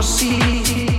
proceed.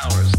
hours.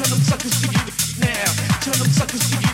Tell them suckers to get it now. Tell them suckers to get it